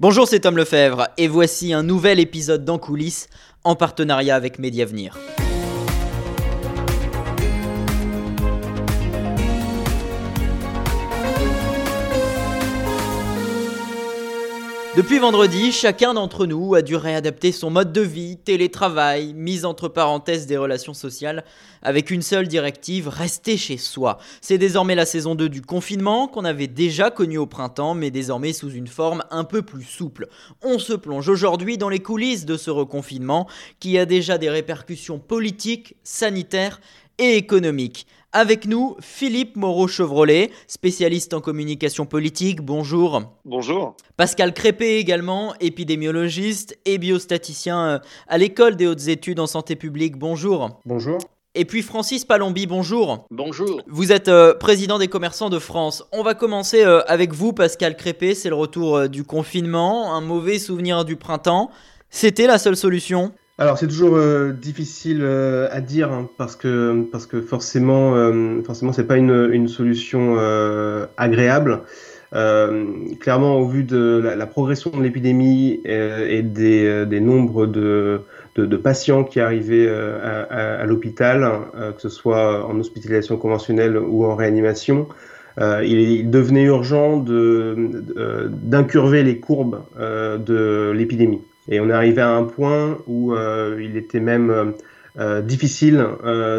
Bonjour, c'est Tom Lefebvre et voici un nouvel épisode d'En coulisses en partenariat avec Mediavenir. Depuis vendredi, chacun d'entre nous a dû réadapter son mode de vie, télétravail, mise entre parenthèses des relations sociales, avec une seule directive, rester chez soi. C'est désormais la saison 2 du confinement qu'on avait déjà connu au printemps, mais désormais sous une forme un peu plus souple. On se plonge aujourd'hui dans les coulisses de ce reconfinement qui a déjà des répercussions politiques, sanitaires et économiques. Avec nous, Philippe Moreau-Chevrolet, spécialiste en communication politique. Bonjour. Bonjour. Pascal Crépé également, épidémiologiste et biostaticien euh, à l'école des hautes études en santé publique. Bonjour. Bonjour. Et puis Francis Palombi, bonjour. Bonjour. Vous êtes euh, président des commerçants de France. On va commencer euh, avec vous, Pascal Crépé. C'est le retour du confinement, un mauvais souvenir du printemps. C'était la seule solution? Alors c'est toujours euh, difficile euh, à dire hein, parce que parce que forcément euh, forcément c'est pas une, une solution euh, agréable. clairement au vu de la, la progression de l'épidémie et des, des nombres de, de, de, patients qui arrivaient à, à, à l'hôpital, que ce soit en hospitalisation conventionnelle ou en réanimation, il, il, devenait urgent d'incurver les courbes de l'épidémie. Et on est arrivé à un point où euh, il était même euh, euh difficile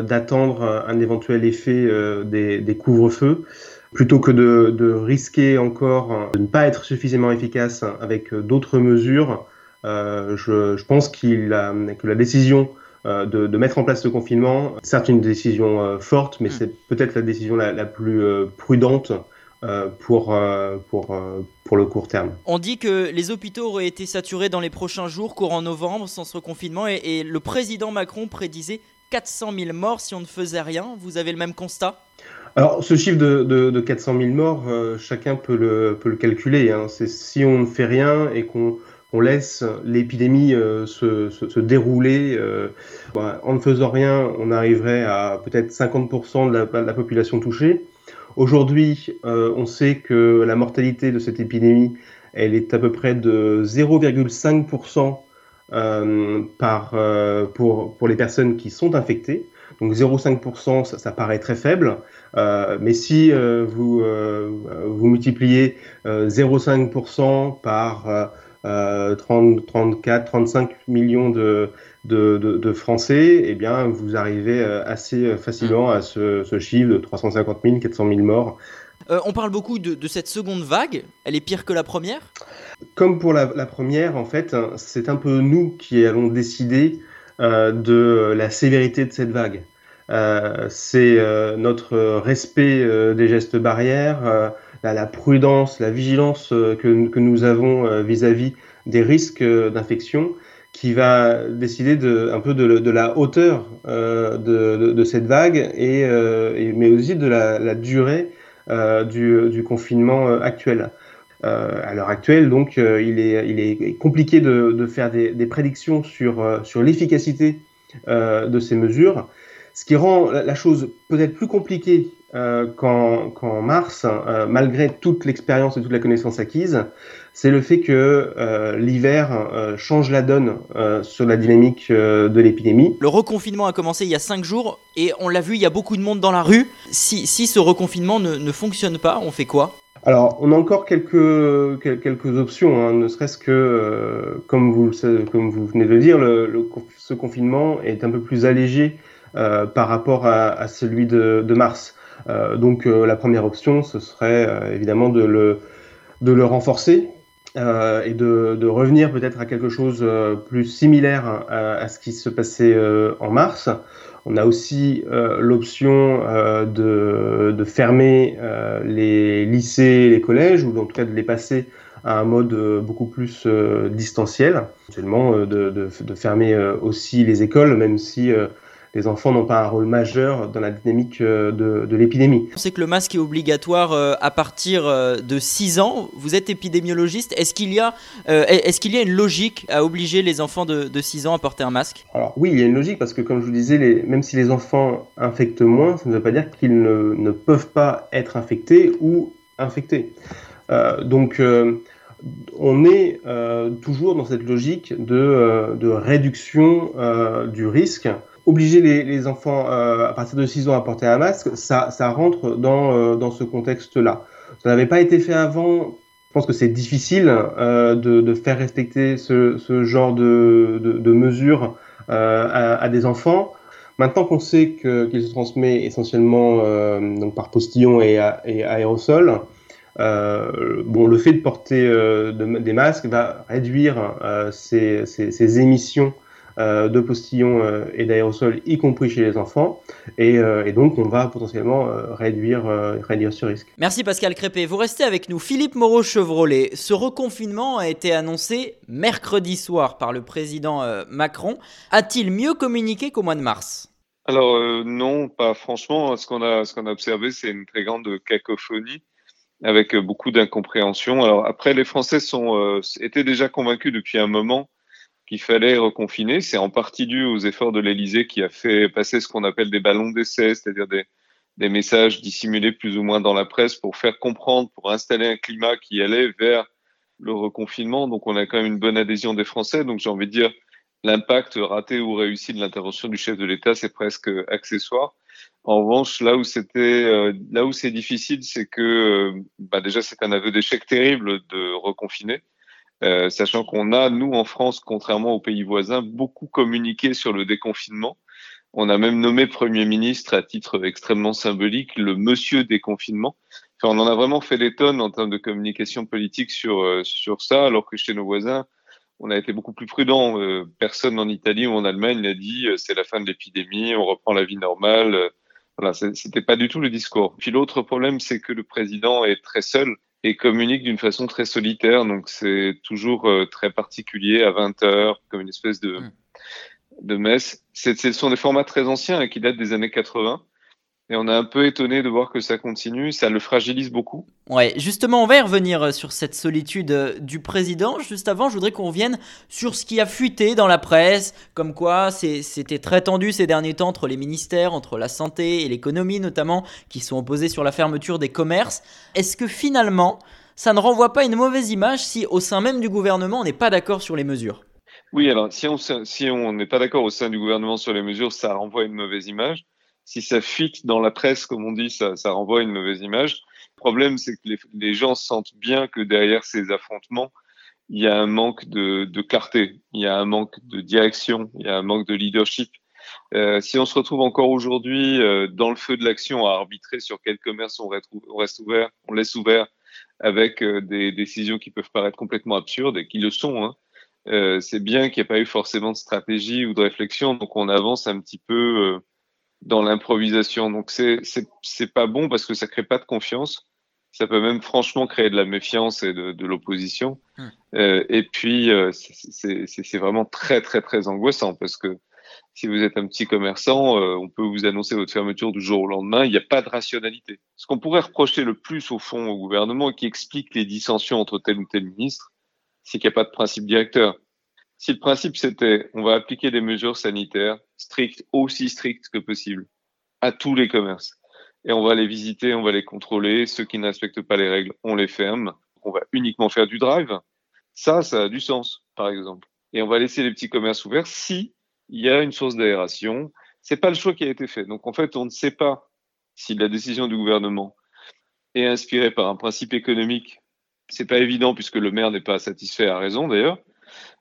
d'attendre un éventuel effet des, des couvre-feux. Plutôt que de, de, risquer encore de ne pas être suffisamment efficace avec d'autres mesures, je, je, pense qu'il a, que la décision de, de, mettre en place ce confinement, certes une décision forte, mais mm. c'est peut-être la décision la, la plus prudente pour, euh, pour, euh, pour le court terme. On dit que les hôpitaux auraient été saturés dans les prochains jours, courant novembre, sans ce reconfinement, et, et le président Macron prédisait 400 000 morts si on ne faisait rien. Vous avez le même constat? Alors, ce chiffre de, de, de 400 000 morts, euh, chacun peut le, peut le calculer. Hein. C'est si on ne fait rien et qu'on on laisse l'épidémie euh, se, se, se, dérouler. Euh, en ne faisant rien, on arriverait à peut-être 50% de la, de la population touchée. Aujourd'hui, euh, on sait que la mortalité de cette épidémie, elle est à peu près de 0,5% euh, par, euh, pour, pour les personnes qui sont infectées. Donc 0,5%, ça, paraît très faible, mais si vous, vous multipliez 0,5% par 30, 34, 35 millions de, de, de, de, Français, eh bien, vous arrivez euh, assez euh, facilement à ce, ce chiffre de 350 000, 400 000 morts. Euh, on parle beaucoup de, de, cette seconde vague. Elle est pire que la première? Comme pour la, la première, en fait, c'est un peu nous qui allons décider euh, de la sévérité de cette vague. Euh, c'est notre respect des gestes barrières, la, la, prudence, la vigilance que, que nous avons vis-à-vis -vis des risques d'infection qui va décider de, un peu de, la hauteur euh, de, cette vague, euh, mais aussi de la, durée euh, du, confinement actuel. À l'heure actuelle, donc, il, est, compliqué de, faire des, prédictions sur l'efficacité de ces mesures, ce qui rend la chose peut-être plus compliquée euh, qu'en mars, euh, malgré toute l'expérience et toute la connaissance acquise, c'est le fait que euh, l'hiver euh, change la donne sur la dynamique de l'épidémie. Le reconfinement a commencé il y a cinq jours et on l'a vu, il y a beaucoup de monde dans la rue. Si, si ce reconfinement ne, ne, fonctionne pas, on fait quoi? Alors, on a encore quelques, quelques options, hein, ne serait-ce que, comme, vous, comme vous venez de dire, le, le, ce confinement est un peu plus allégé par rapport à, à celui de, de mars. Euh, donc euh, la première option, ce serait euh, évidemment de le, renforcer et de, revenir peut-être à quelque chose plus similaire à, ce qui se passait en mars. On a aussi l'option de, fermer les lycées, les collèges, ou en tout cas de les passer à un mode beaucoup plus distanciel, de, de, fermer aussi les écoles, même si les enfants n'ont pas un rôle majeur dans la dynamique euh, de, de l'épidémie. On sait que le masque est obligatoire euh, à partir euh, de 6 ans. Vous êtes épidémiologiste. Est-ce qu'il y, a, est qu'il y a une logique à obliger les enfants de, de 6 ans à porter un masque? Alors oui, il y a une logique parce que comme je vous disais, les, même si les enfants infectent moins, ça ne veut pas dire qu'ils ne, ne peuvent pas être infectés ou infectés. Euh, donc euh, on est toujours dans cette logique de, de réduction du risque obliger les, enfants à partir de 6 ans à porter un masque, ça, rentre dans, dans ce contexte-là. Ça n'avait pas été fait avant je pense que c'est difficile euh, de, faire respecter ce, genre de, de, mesures euh, à, à, des enfants. Maintenant qu'on sait qu'il se transmet essentiellement euh, donc par postillon et, et aérosol, euh, bon, le fait de porter euh, des masques va réduire euh, ces, émissions euh, de postillons euh, et d'aérosols, y compris chez les enfants. Et, euh, et donc, on va potentiellement réduire, réduire ce risque. Merci Pascal Crépé. Vous restez avec nous. Philippe Moreau-Chevrolet, ce reconfinement a été annoncé mercredi soir par le président Macron. A-t-il mieux communiqué qu'au mois de mars? Alors euh, non, pas franchement. Ce qu'on a, ce qu'on a observé, c'est une très grande cacophonie avec beaucoup d'incompréhension. Alors après, les Français sont euh, étaient déjà convaincus depuis un moment qu'il fallait reconfiner. C'est en partie dû aux efforts de l'Élysée qui a fait passer ce qu'on appelle des ballons d'essai, c'est-à-dire des, des messages dissimulés plus ou moins dans la presse pour faire comprendre, pour installer un climat qui allait vers le reconfinement. Donc on a quand même une bonne adhésion des Français. Donc j'ai envie de dire l'impact raté ou réussi de l'intervention du chef de l'État, c'est presque accessoire. En revanche, là où c'était, euh, là où c'est difficile, c'est que euh, bah déjà c'est un aveu d'échec terrible de reconfiner. Euh, sachant qu'on a, nous, en France, contrairement aux pays voisins, beaucoup communiqué sur le déconfinement. On a même nommé Premier ministre à titre extrêmement symbolique le monsieur déconfinement. Enfin, on en a vraiment fait des tonnes en termes de communication politique sur, euh, sur ça, alors que chez nos voisins, on a été beaucoup plus prudent. Euh, personne en Italie ou en Allemagne n'a dit c'est la fin de l'épidémie, on reprend la vie normale. Voilà, c'était pas du tout le discours. Puis l'autre problème, c'est que le président est très seul et communique d'une façon très solitaire. Donc c'est toujours euh, très particulier à 20 heures, comme une espèce de, mmh. de messe. Ce sont des formats très anciens hein, qui datent des années 80. Et on est un peu étonné de voir que ça continue, ça le fragilise beaucoup. Ouais, justement, on va y revenir euh, sur cette solitude euh, du président. Juste avant, je voudrais qu'on vienne sur ce qui a fuité dans la presse, comme quoi c'était très tendu ces derniers temps entre les ministères, entre la santé et l'économie notamment, qui sont opposés sur la fermeture des commerces. Est-ce que finalement, ça ne renvoie pas une mauvaise image si au sein même du gouvernement, on n'est pas d'accord sur les mesures? Oui, alors si on si on n'est pas d'accord au sein du gouvernement sur les mesures, ça renvoie une mauvaise image si ça fuite dans la presse, comme on dit, ça, ça renvoie une mauvaise image. Le problème, c'est que les, les, gens sentent bien que derrière ces affrontements, il y a un manque de, de clarté, il y a un manque de direction, il y a un manque de leadership. Euh, si on se retrouve encore aujourd'hui euh, dans le feu de l'action à arbitrer sur quel commerce on, on reste ouvert, on laisse ouvert, avec euh, des décisions qui peuvent paraître complètement absurdes et qui le sont, hein, euh, c'est bien qu'il n'y ait pas eu forcément de stratégie ou de réflexion, donc on avance un petit peu euh, dans l'improvisation. Donc c'est c'est pas bon parce que ça crée pas de confiance. Ça peut même franchement créer de la méfiance et de, de l'opposition. Mmh. Euh, et puis euh, c'est vraiment très très très angoissant parce que si vous êtes un petit commerçant, euh, on peut vous annoncer votre fermeture du jour au lendemain. Il n'y a pas de rationalité. Ce qu'on pourrait reprocher le plus au fond au gouvernement et qui explique les dissensions entre tel ou tel ministre, c'est qu'il n'y a pas de principe directeur. Si le principe c'était on va appliquer des mesures sanitaires strictes, aussi strictes que possible, à tous les commerces, et on va les visiter, on va les contrôler, ceux qui ne respectent pas les règles, on les ferme, on va uniquement faire du drive, ça, ça a du sens, par exemple. Et on va laisser les petits commerces ouverts si il y a une source d'aération. C'est pas le choix qui a été fait. Donc en fait, on ne sait pas si la décision du gouvernement est inspirée par un principe économique. C'est pas évident puisque le maire n'est pas satisfait à raison d'ailleurs.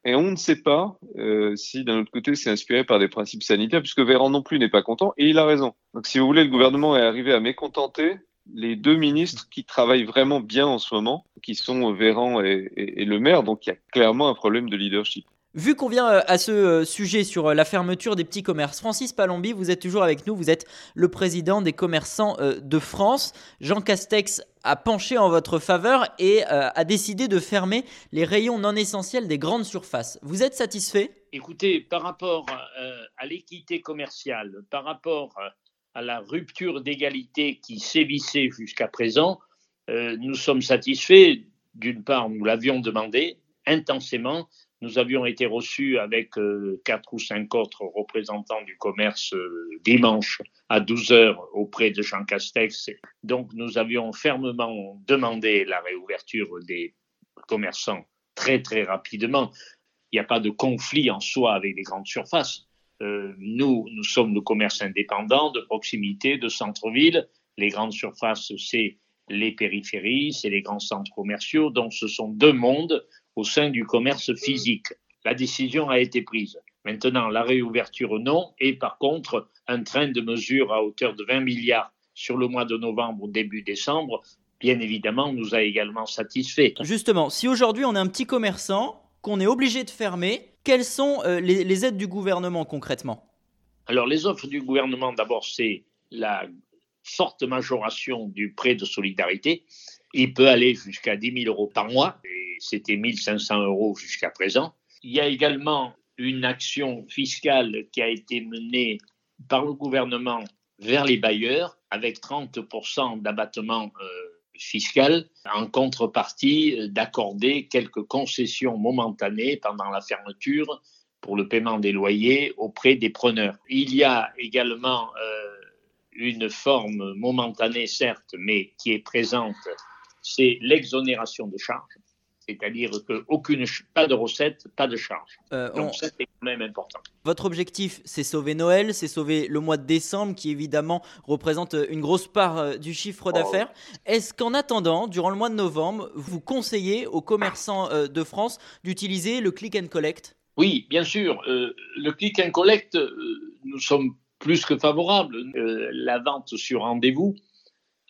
Et on ne sait pas euh, si d'un autre côté c'est inspiré par des principes sanitaires, puisque Véran non plus n'est pas content, et il a raison. Donc si vous voulez, le gouvernement est arrivé à mécontenter les deux ministres qui travaillent vraiment bien en ce moment, qui sont Véran et, le maire, donc il y a clairement un problème de leadership. Vu qu'on vient euh, à ce euh, sujet sur la fermeture des petits commerces, Francis Palombi, vous êtes toujours avec nous, vous êtes le président des commerçants de France. Jean Castex a penché en votre faveur et euh, a décidé de fermer les rayons non essentiels des grandes surfaces. Vous êtes satisfait? Écoutez, par rapport euh, à l'équité commerciale, par rapport euh, à la rupture d'égalité qui sévissait jusqu'à présent, nous sommes satisfaits. D'une part, nous l'avions demandé intensément nous avions été reçus avec euh, quatre ou cinq autres représentants du commerce euh, dimanche à 12 heures auprès de Jean Castex. Donc nous avions fermement demandé la réouverture des commerçants très très rapidement. Il n'y a pas de conflit en soi avec les grandes surfaces. Euh, nous, nous sommes le commerce indépendant de proximité, de centre-ville. Les grandes surfaces, c'est les périphéries, c'est les grands centres commerciaux. Donc, ce sont deux mondes au sein du commerce physique. La décision a été prise. Maintenant, la réouverture, non. Et par contre, un train de mesures à hauteur de 20 milliards sur le mois de novembre ou début décembre, bien évidemment, nous a également satisfait. Justement, si aujourd'hui on est un petit commerçant, qu'on est obligé de fermer, quelles sont euh, les, les aides du gouvernement concrètement? Alors, les offres du gouvernement, d'abord, c'est la forte majoration du prêt de solidarité. Il peut aller jusqu'à 10 000 euros par mois, et c'était 1 500 euros jusqu'à présent. Il y a également une action fiscale qui a été menée par le gouvernement vers les bailleurs, avec 30% d'abattement euh, fiscal, en contrepartie d'accorder quelques concessions momentanées pendant la fermeture pour le paiement des loyers auprès des preneurs. Il y a également euh, une forme momentanée, certes, mais qui est présente, c'est l'exonération de charges c'est-à-dire qu'aucune pas de recette, pas de charge. Euh, Donc ça c'est quand même important. Votre objectif, c'est sauver Noël, c'est sauver le mois de décembre, qui évidemment représente une grosse part euh, du chiffre oh. d'affaires. Est-ce qu'en attendant, durant le mois de novembre, vous conseillez aux commerçants euh, de France d'utiliser le click and collect? Oui, bien sûr. le click and collect, nous sommes plus que favorables. la vente sur rendez-vous,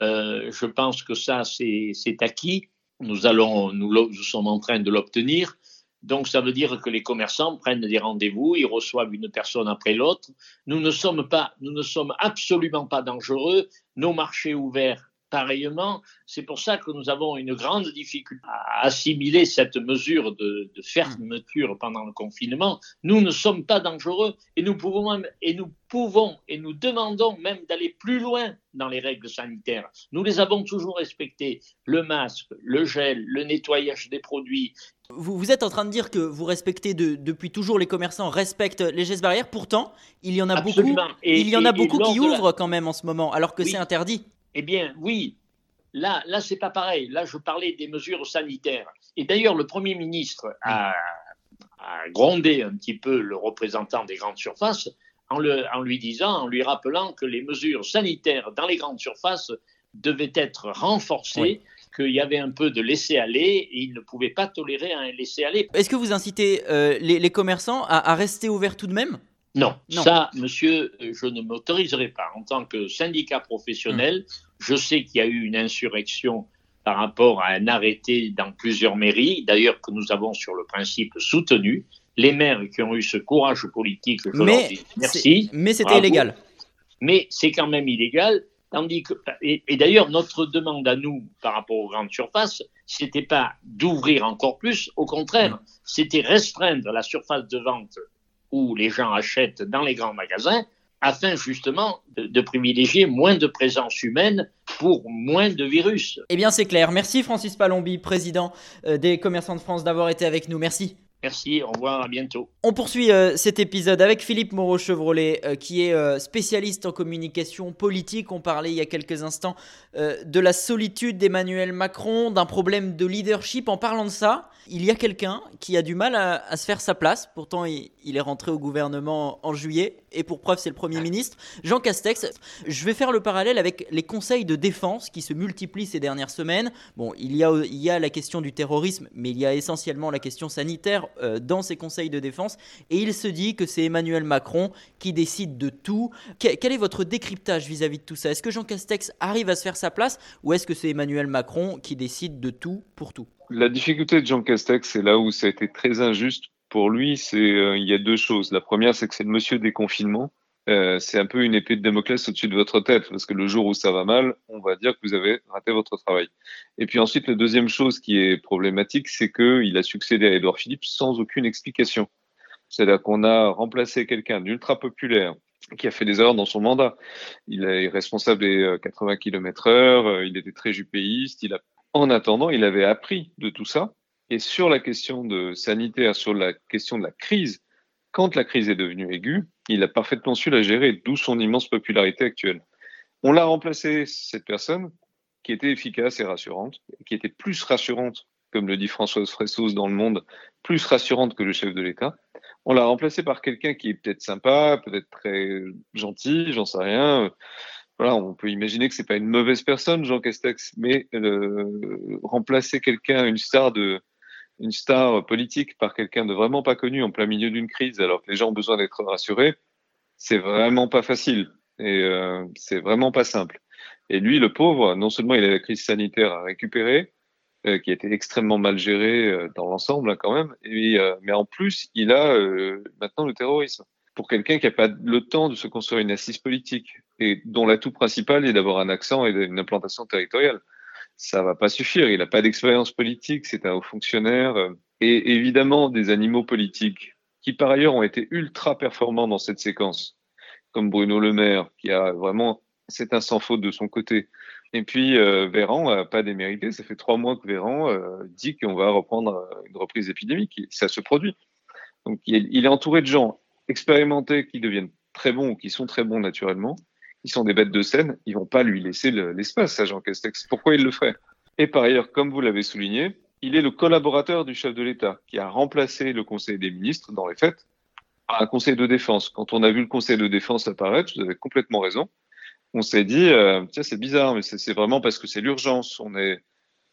je pense que ça, c'est acquis nous, allons, nous, sommes en train de l'obtenir. Donc, ça veut dire que les commerçants prennent des rendez-vous, ils reçoivent une personne après l'autre. Nous ne sommes pas, nous ne sommes absolument pas dangereux. Nos marchés ouverts pareillement. C'est pour ça que nous avons une grande difficulté à assimiler cette mesure de, fermeture pendant le confinement. Nous ne sommes pas dangereux et nous pouvons même, et nous pouvons et nous demandons même d'aller plus loin dans les règles sanitaires. Nous les avons toujours respectées. Le masque, le gel, le nettoyage des produits. Vous, vous êtes en train de dire que vous respectez depuis toujours les commerçants respectent les gestes barrières. Pourtant, il y en a beaucoup. il y en a beaucoup qui ouvrent quand même en ce moment, alors que c'est interdit. Eh bien, oui, là, là c'est pas pareil. Là, je parlais des mesures sanitaires. Et d'ailleurs, le Premier ministre a, grondé un petit peu le représentant des grandes surfaces en, lui disant, en lui rappelant que les mesures sanitaires dans les grandes surfaces devaient être renforcées. qu'il y avait un peu de laisser-aller et il ne pouvait pas tolérer un laisser-aller. Est-ce que vous incitez euh, les, commerçants à, rester ouverts tout de même? Non, ça, monsieur, je ne m'autoriserai pas. En tant que syndicat professionnel, hmm. je sais qu'il y a eu une insurrection par rapport à un arrêté dans plusieurs mairies, d'ailleurs que nous avons sur le principe soutenu. Les maires qui ont eu ce courage politique, je mais leur dis merci. Mais c'était illégal. Mais c'est quand même illégal. Tandis que, et, et d'ailleurs, notre demande à nous par rapport aux grandes surfaces, c'était pas d'ouvrir encore plus, au contraire, hmm. c'était restreindre la surface de vente où les gens achètent dans les grands magasins afin justement de, privilégier moins de présence humaine pour moins de virus. Eh bien c'est clair. Merci Francis Palombi, président euh, des commerçants de France, d'avoir été avec nous. Merci. Merci, au revoir, à bientôt. On poursuit euh, cet épisode avec Philippe Moreau-Chevrolet, euh, qui est spécialiste en communication politique. On parlait il y a quelques instants de la solitude d'Emmanuel Macron, d'un problème de leadership. En parlant de ça, il y a quelqu'un qui a du mal à, se faire sa place. Pourtant, il, est rentré au gouvernement en juillet. Et pour preuve, c'est le Premier ministre. Jean Castex. Je vais faire le parallèle avec les conseils de défense qui se multiplient ces dernières semaines. Bon, il y a la question du terrorisme, mais il y a essentiellement la question sanitaire euh, dans ces conseils de défense. Et il se dit que c'est Emmanuel Macron qui décide de tout. quel est votre décryptage vis-à-vis -vis de tout ça? Est-ce que Jean Castex arrive à se faire sa place ou est-ce que c'est Emmanuel Macron qui décide de tout pour tout? La difficulté de Jean Castex, c'est là où ça a été très injuste pour lui, c'est euh, il y a deux choses. La première, c'est que c'est le monsieur des confinements. Euh, c'est un peu une épée de Damoclès au-dessus de votre tête, parce que le jour où ça va mal, on va dire que vous avez raté votre travail. Et puis ensuite, la deuxième chose qui est problématique, c'est qu'il a succédé à Édouard Philippe sans aucune explication. C'est-à-dire qu'on a remplacé quelqu'un d'ultra populaire qui a fait des erreurs dans son mandat. Il est responsable des 80 km heure, il était très jupéiste, en attendant, il avait appris de tout ça. Et sur la question de sanitaire, sur la question de la crise, quand la crise est devenue aiguë, il a parfaitement su la gérer, d'où son immense popularité actuelle. On l'a remplacé, cette personne, qui était efficace et rassurante, qui était plus rassurante comme le dit Françoise Fressos dans Le Monde, plus rassurante que le chef de l'État. On l'a remplacé par quelqu'un qui est peut-être sympa, peut-être très gentil, j'en sais rien. Voilà, on peut imaginer que c'est pas une mauvaise personne, Jean Castex, mais euh, remplacer quelqu'un, une star de, une star politique par quelqu'un de vraiment pas connu en plein milieu d'une crise, alors que les gens ont besoin d'être rassurés, c'est vraiment pas facile et euh, c'est vraiment pas simple. Et lui, le pauvre, non seulement il a la crise sanitaire à récupérer, euh, qui a été extrêmement mal gérée euh, dans l'ensemble hein, quand même, mais en plus, il a maintenant le terrorisme. Pour quelqu'un qui n'a pas le temps de se construire une assise politique et dont l'atout principal est d'avoir un accent et une implantation territoriale, ça va pas suffire. Il n'a pas d'expérience politique, c'est un haut fonctionnaire et évidemment des animaux politiques qui par ailleurs ont été ultra performants dans cette séquence, comme Bruno Le Maire, qui a vraiment c'est un sans faute de son côté. Et puis euh, Véran n'a pas démérité. Ça fait trois mois que Véran euh, dit qu'on va reprendre euh, une reprise épidémique. Ça se produit. Donc il est entouré de gens expérimentés qui deviennent très bons ou qui sont très bons naturellement, qui sont des bêtes de scène. Ils vont pas lui laisser l'espace à Jean Castex. Pourquoi il le ferait? Et par ailleurs, comme vous l'avez souligné, il est le collaborateur du chef de l'État qui a remplacé le Conseil des ministres dans les faits par un Conseil de défense. Quand on a vu le Conseil de défense apparaître, vous avez complètement raison on s'est dit, euh, tiens, c'est bizarre, mais c'est vraiment parce que c'est l'urgence. On est,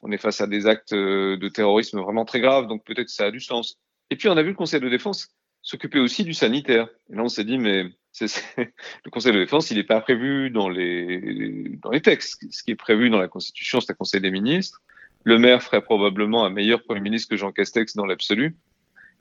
on est face à des actes euh, de terrorisme vraiment très graves, donc peut-être ça a du sens. Et puis on a vu le Conseil de défense s'occuper aussi du sanitaire. Et là, on s'est dit, mais le Conseil de défense, il n'est pas prévu dans les, dans les textes. Ce qui est prévu dans la Constitution, c'est un Conseil des ministres. Le maire ferait probablement un meilleur Premier ministre que Jean Castex dans l'absolu.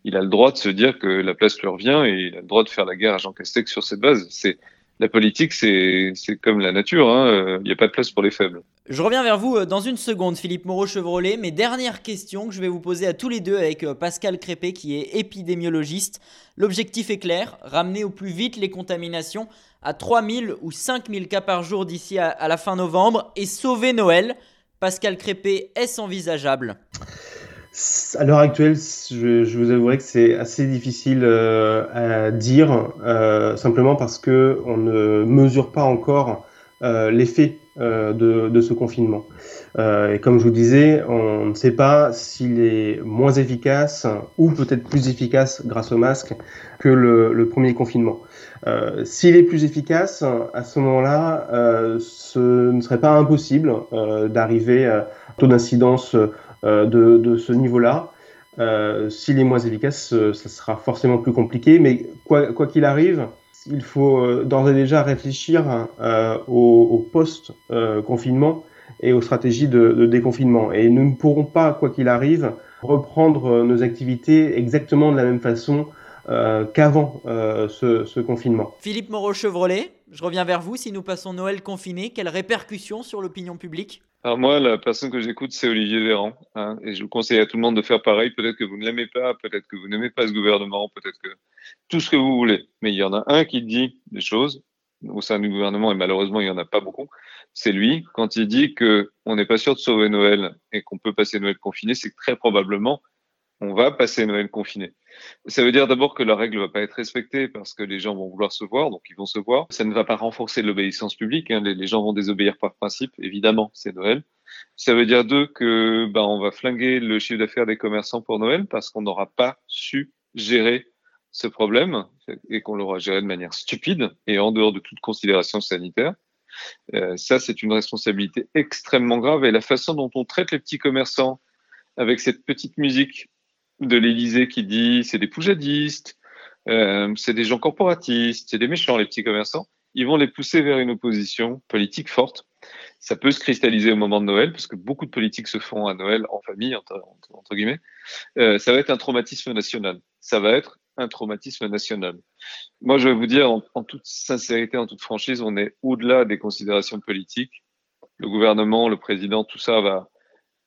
Il a le droit de se dire que la place lui revient et il a le droit de faire la guerre à Jean Castex sur cette base. C'est la politique, c'est comme la nature, hein. il n'y a pas de place pour les faibles. Je reviens vers vous euh, dans une seconde, Philippe Moreau-Chevrolet. Mes dernières questions que je vais vous poser à tous les deux avec euh, Pascal Crépé, qui est épidémiologiste. L'objectif est clair, ramener au plus vite les contaminations à 3000 ou 5000 cas par jour d'ici à la fin novembre et sauver Noël. Pascal Crépé, est-ce envisageable? À l'heure actuelle, je, vous avouerai que c'est assez difficile euh, à dire, simplement parce que on ne mesure pas encore l'effet de, de, ce confinement. Euh, et comme je vous disais, on ne sait pas s'il est moins efficace ou peut-être plus efficace grâce au masque que le, premier confinement. s'il est plus efficace, à ce moment-là, ce ne serait pas impossible d'arriver à taux d'incidence euh, de, ce niveau-là. Euh, s'il est moins efficace, euh, ça sera forcément plus compliqué, mais quoi qu'il arrive, il faut d'ores et déjà réfléchir au, post-confinement et aux stratégies de, déconfinement. Et nous ne pourrons pas, quoi qu'il arrive, reprendre nos activités exactement de la même façon qu'avant ce, ce, confinement. Philippe Moreau-Chevrolet, je reviens vers vous. Si nous passons Noël confiné, quelles répercussions sur l'opinion publique? Alors moi, la personne que j'écoute, c'est Olivier Véran. Hein, et je vous conseille à tout le monde de faire pareil. Peut-être que vous ne l'aimez pas, peut-être que vous n'aimez pas ce gouvernement, peut-être que tout ce que vous voulez. Mais il y en a un qui dit des choses au sein du gouvernement, et malheureusement, il n'y en a pas beaucoup. C'est lui, quand il dit que on n'est pas sûr de sauver Noël et qu'on peut passer Noël confiné, c'est très probablement, on va passer Noël confiné. Ça veut dire d'abord que la règle ne va pas être respectée parce que les gens vont vouloir se voir, donc ils vont se voir. Ça ne va pas renforcer l'obéissance publique. Hein. Les, gens vont désobéir par principe, évidemment, c'est Noël. Ça veut dire deux que ben, on va flinguer le chiffre d'affaires des commerçants pour Noël parce qu'on n'aura pas su gérer ce problème et qu'on l'aura géré de manière stupide et en dehors de toute considération sanitaire. Euh, ça, c'est une responsabilité extrêmement grave et la façon dont on traite les petits commerçants avec cette petite musique de l'Élysée qui dit c'est des poujadistes, euh, c'est des gens corporatistes, c'est des méchants les petits commerçants. Ils vont les pousser vers une opposition politique forte. Ça peut se cristalliser au moment de Noël, parce que beaucoup de politiques se font à Noël en famille, entre, guillemets. Euh, ça va être un traumatisme national. Ça va être un traumatisme national. Moi, je vais vous dire en toute sincérité, en toute franchise, on est au-delà des considérations politiques. Le gouvernement, le président, tout ça va,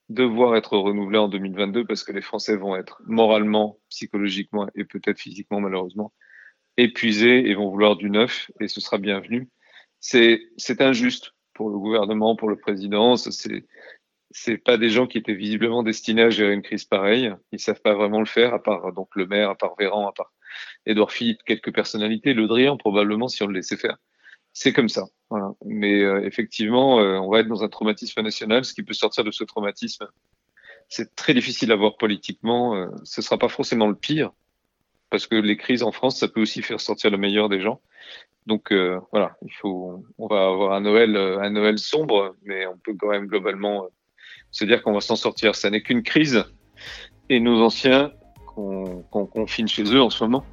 devoir être renouvelé en 2022 parce que les Français vont être moralement, psychologiquement et peut-être physiquement malheureusement épuisés et vont vouloir du neuf et ce sera bienvenu. C'est injuste pour le gouvernement, pour le président. C'est c'est pas des gens qui étaient visiblement destinés à gérer une crise pareille. Ils savent pas vraiment le faire, à part donc le maire, à part Véran, à part Edouard Philippe, quelques personnalités, Le Drian probablement si on le laissait faire c'est comme ça. Mais euh, effectivement, euh, on va être dans un traumatisme national. Ce qui peut sortir de ce traumatisme, c'est très difficile à voir politiquement. Euh, ce sera pas forcément le pire, parce que les crises en France, ça peut aussi faire sortir le meilleur des gens. Donc euh, voilà, il faut, on va avoir un Noël, euh, un Noël sombre, mais on peut quand même globalement euh, se dire qu'on va s'en sortir. Ça n'est qu'une crise, et nos anciens qu'on confine chez eux en ce moment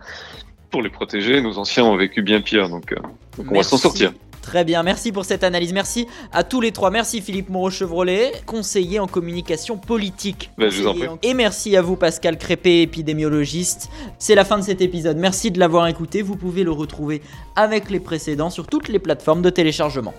pour les protéger, nos anciens ont vécu bien pire, donc, donc on va s'en sortir. Très bien, merci pour cette analyse. Merci à tous les trois. Merci Philippe Moreau-Chevrolet, conseiller en communication politique. Ben, je vous en prie. Et merci à vous Pascal Crépé, épidémiologiste. C'est la fin de cet épisode. Merci de l'avoir écouté. Vous pouvez le retrouver avec les précédents sur toutes les plateformes de téléchargement.